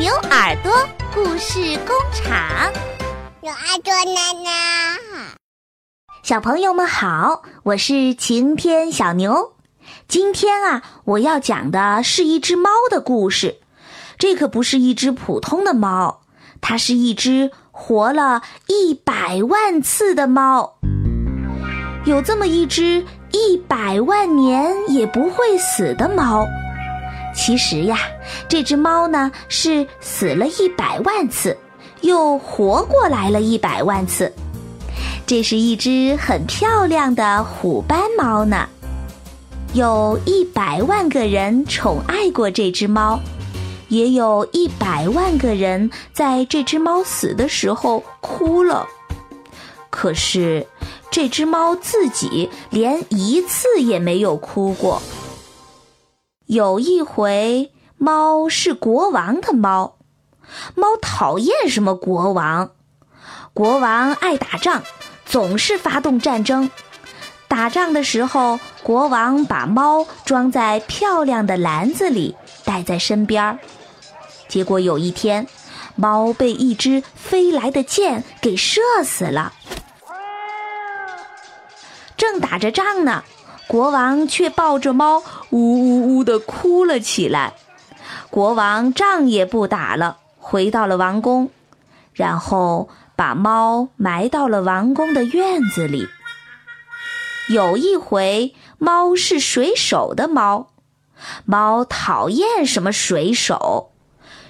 牛耳朵故事工厂，牛耳朵奶奶，小朋友们好，我是晴天小牛。今天啊，我要讲的是一只猫的故事。这可不是一只普通的猫，它是一只活了一百万次的猫。有这么一只一百万年也不会死的猫。其实呀，这只猫呢是死了一百万次，又活过来了一百万次。这是一只很漂亮的虎斑猫呢，有一百万个人宠爱过这只猫，也有一百万个人在这只猫死的时候哭了。可是，这只猫自己连一次也没有哭过。有一回，猫是国王的猫，猫讨厌什么国王？国王爱打仗，总是发动战争。打仗的时候，国王把猫装在漂亮的篮子里，带在身边儿。结果有一天，猫被一只飞来的箭给射死了。正打着仗呢。国王却抱着猫，呜呜呜的哭了起来。国王仗也不打了，回到了王宫，然后把猫埋到了王宫的院子里。有一回，猫是水手的猫，猫讨厌什么水手，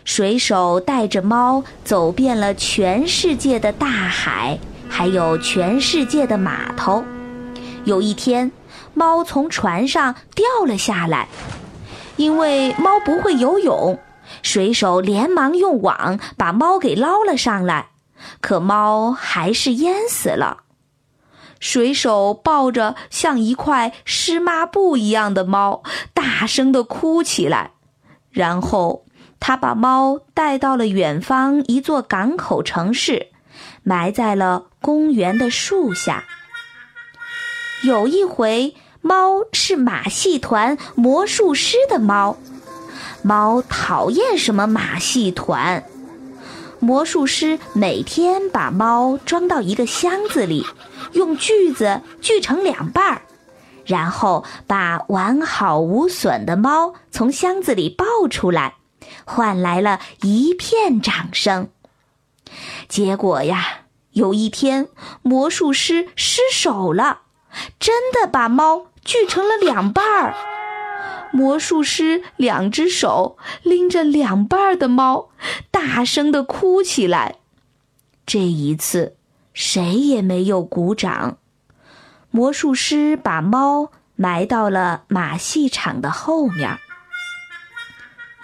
水手带着猫走遍了全世界的大海，还有全世界的码头。有一天。猫从船上掉了下来，因为猫不会游泳，水手连忙用网把猫给捞了上来，可猫还是淹死了。水手抱着像一块湿抹布一样的猫，大声的哭起来，然后他把猫带到了远方一座港口城市，埋在了公园的树下。有一回，猫是马戏团魔术师的猫，猫讨厌什么马戏团。魔术师每天把猫装到一个箱子里，用锯子锯成两半儿，然后把完好无损的猫从箱子里抱出来，换来了一片掌声。结果呀，有一天魔术师失手了。真的把猫锯成了两半儿，魔术师两只手拎着两半儿的猫，大声的哭起来。这一次，谁也没有鼓掌。魔术师把猫埋到了马戏场的后面。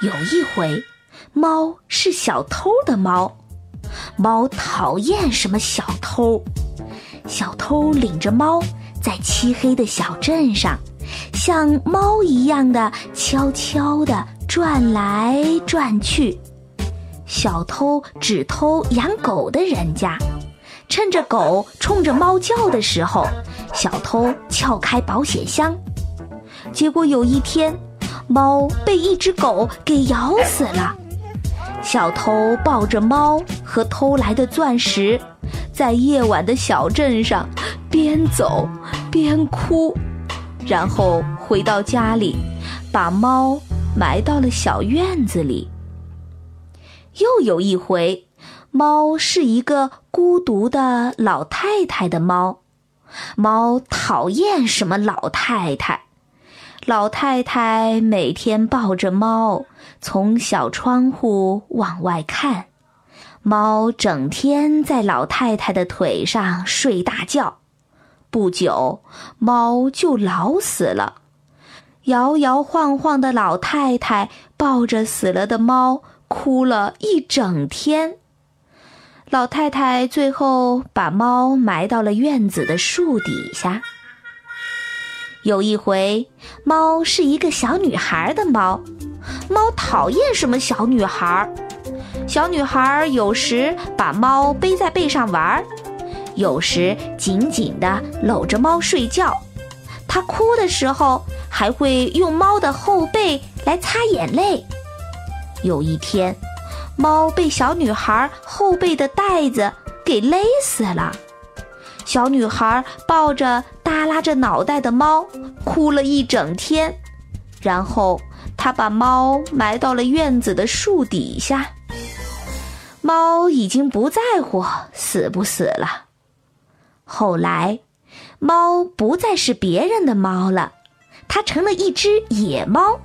有一回，猫是小偷的猫，猫讨厌什么小偷，小偷领着猫。在漆黑的小镇上，像猫一样的悄悄地转来转去。小偷只偷养狗的人家，趁着狗冲着猫叫的时候，小偷撬开保险箱。结果有一天，猫被一只狗给咬死了。小偷抱着猫和偷来的钻石，在夜晚的小镇上。边走边哭，然后回到家里，把猫埋到了小院子里。又有一回，猫是一个孤独的老太太的猫，猫讨厌什么老太太。老太太每天抱着猫，从小窗户往外看，猫整天在老太太的腿上睡大觉。不久，猫就老死了。摇摇晃晃的老太太抱着死了的猫，哭了一整天。老太太最后把猫埋到了院子的树底下。有一回，猫是一个小女孩的猫，猫讨厌什么小女孩。小女孩有时把猫背在背上玩儿。有时紧紧地搂着猫睡觉，它哭的时候还会用猫的后背来擦眼泪。有一天，猫被小女孩后背的带子给勒死了。小女孩抱着耷拉着脑袋的猫，哭了一整天。然后她把猫埋到了院子的树底下。猫已经不在乎死不死了。后来，猫不再是别人的猫了，它成了一只野猫。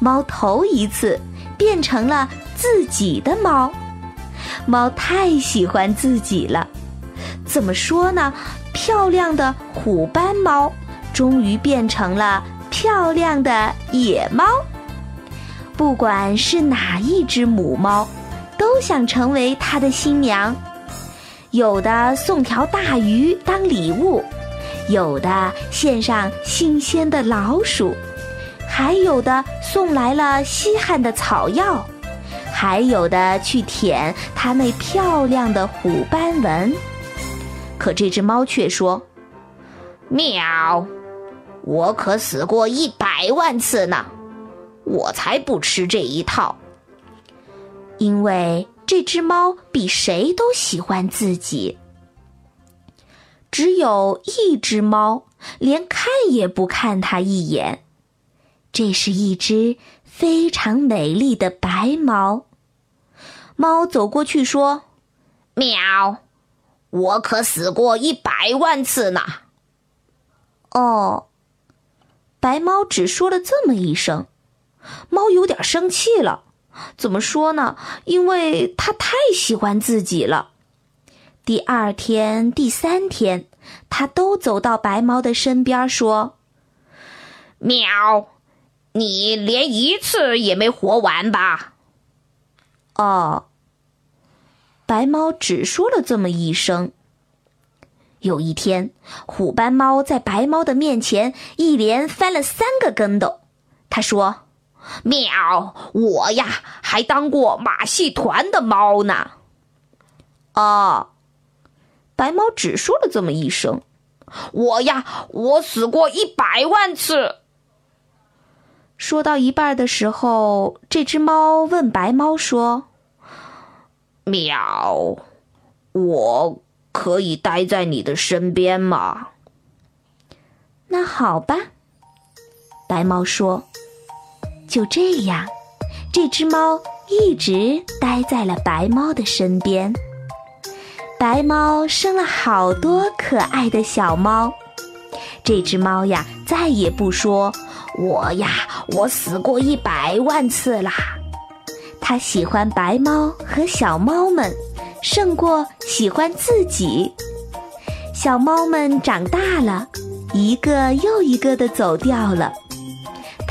猫头一次变成了自己的猫。猫太喜欢自己了。怎么说呢？漂亮的虎斑猫终于变成了漂亮的野猫。不管是哪一只母猫，都想成为它的新娘。有的送条大鱼当礼物，有的献上新鲜的老鼠，还有的送来了稀罕的草药，还有的去舔它那漂亮的虎斑纹。可这只猫却说：“喵，我可死过一百万次呢，我才不吃这一套。因为这只猫比谁都喜欢自己。只有一只猫连看也不看它一眼，这是一只非常美丽的白猫。猫走过去说：‘喵。’”我可死过一百万次呢。哦，白猫只说了这么一声，猫有点生气了。怎么说呢？因为它太喜欢自己了。第二天、第三天，它都走到白猫的身边说：“喵，你连一次也没活完吧？”哦。白猫只说了这么一声。有一天，虎斑猫在白猫的面前一连翻了三个跟斗。他说：“喵，我呀还当过马戏团的猫呢。”哦，白猫只说了这么一声。我呀，我死过一百万次。说到一半的时候，这只猫问白猫说。喵，我可以待在你的身边吗？那好吧，白猫说。就这样，这只猫一直待在了白猫的身边。白猫生了好多可爱的小猫。这只猫呀，再也不说我呀，我死过一百万次啦。它喜欢白猫和小猫们，胜过喜欢自己。小猫们长大了，一个又一个的走掉了，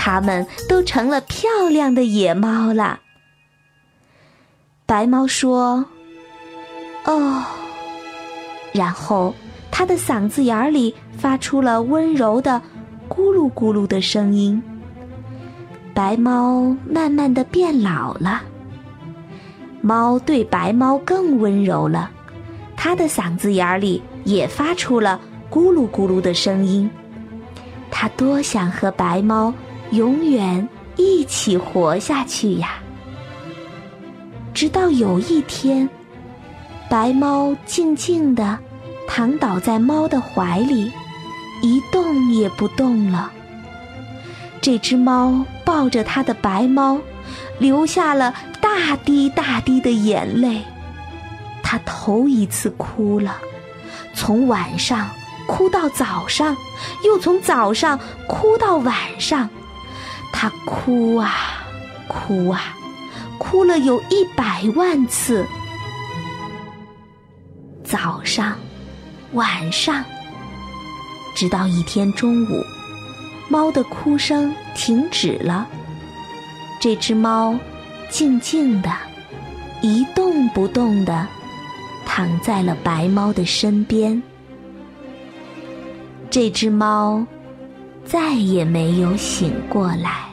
它们都成了漂亮的野猫了。白猫说：“哦。”然后它的嗓子眼里发出了温柔的“咕噜咕噜”的声音。白猫慢慢的变老了，猫对白猫更温柔了，它的嗓子眼里也发出了咕噜咕噜的声音。它多想和白猫永远一起活下去呀！直到有一天，白猫静静地躺倒在猫的怀里，一动也不动了。这只猫抱着它的白猫，流下了大滴大滴的眼泪。它头一次哭了，从晚上哭到早上，又从早上哭到晚上。它哭啊，哭啊，哭了有一百万次。早上，晚上，直到一天中午。猫的哭声停止了，这只猫静静的，一动不动的躺在了白猫的身边。这只猫再也没有醒过来。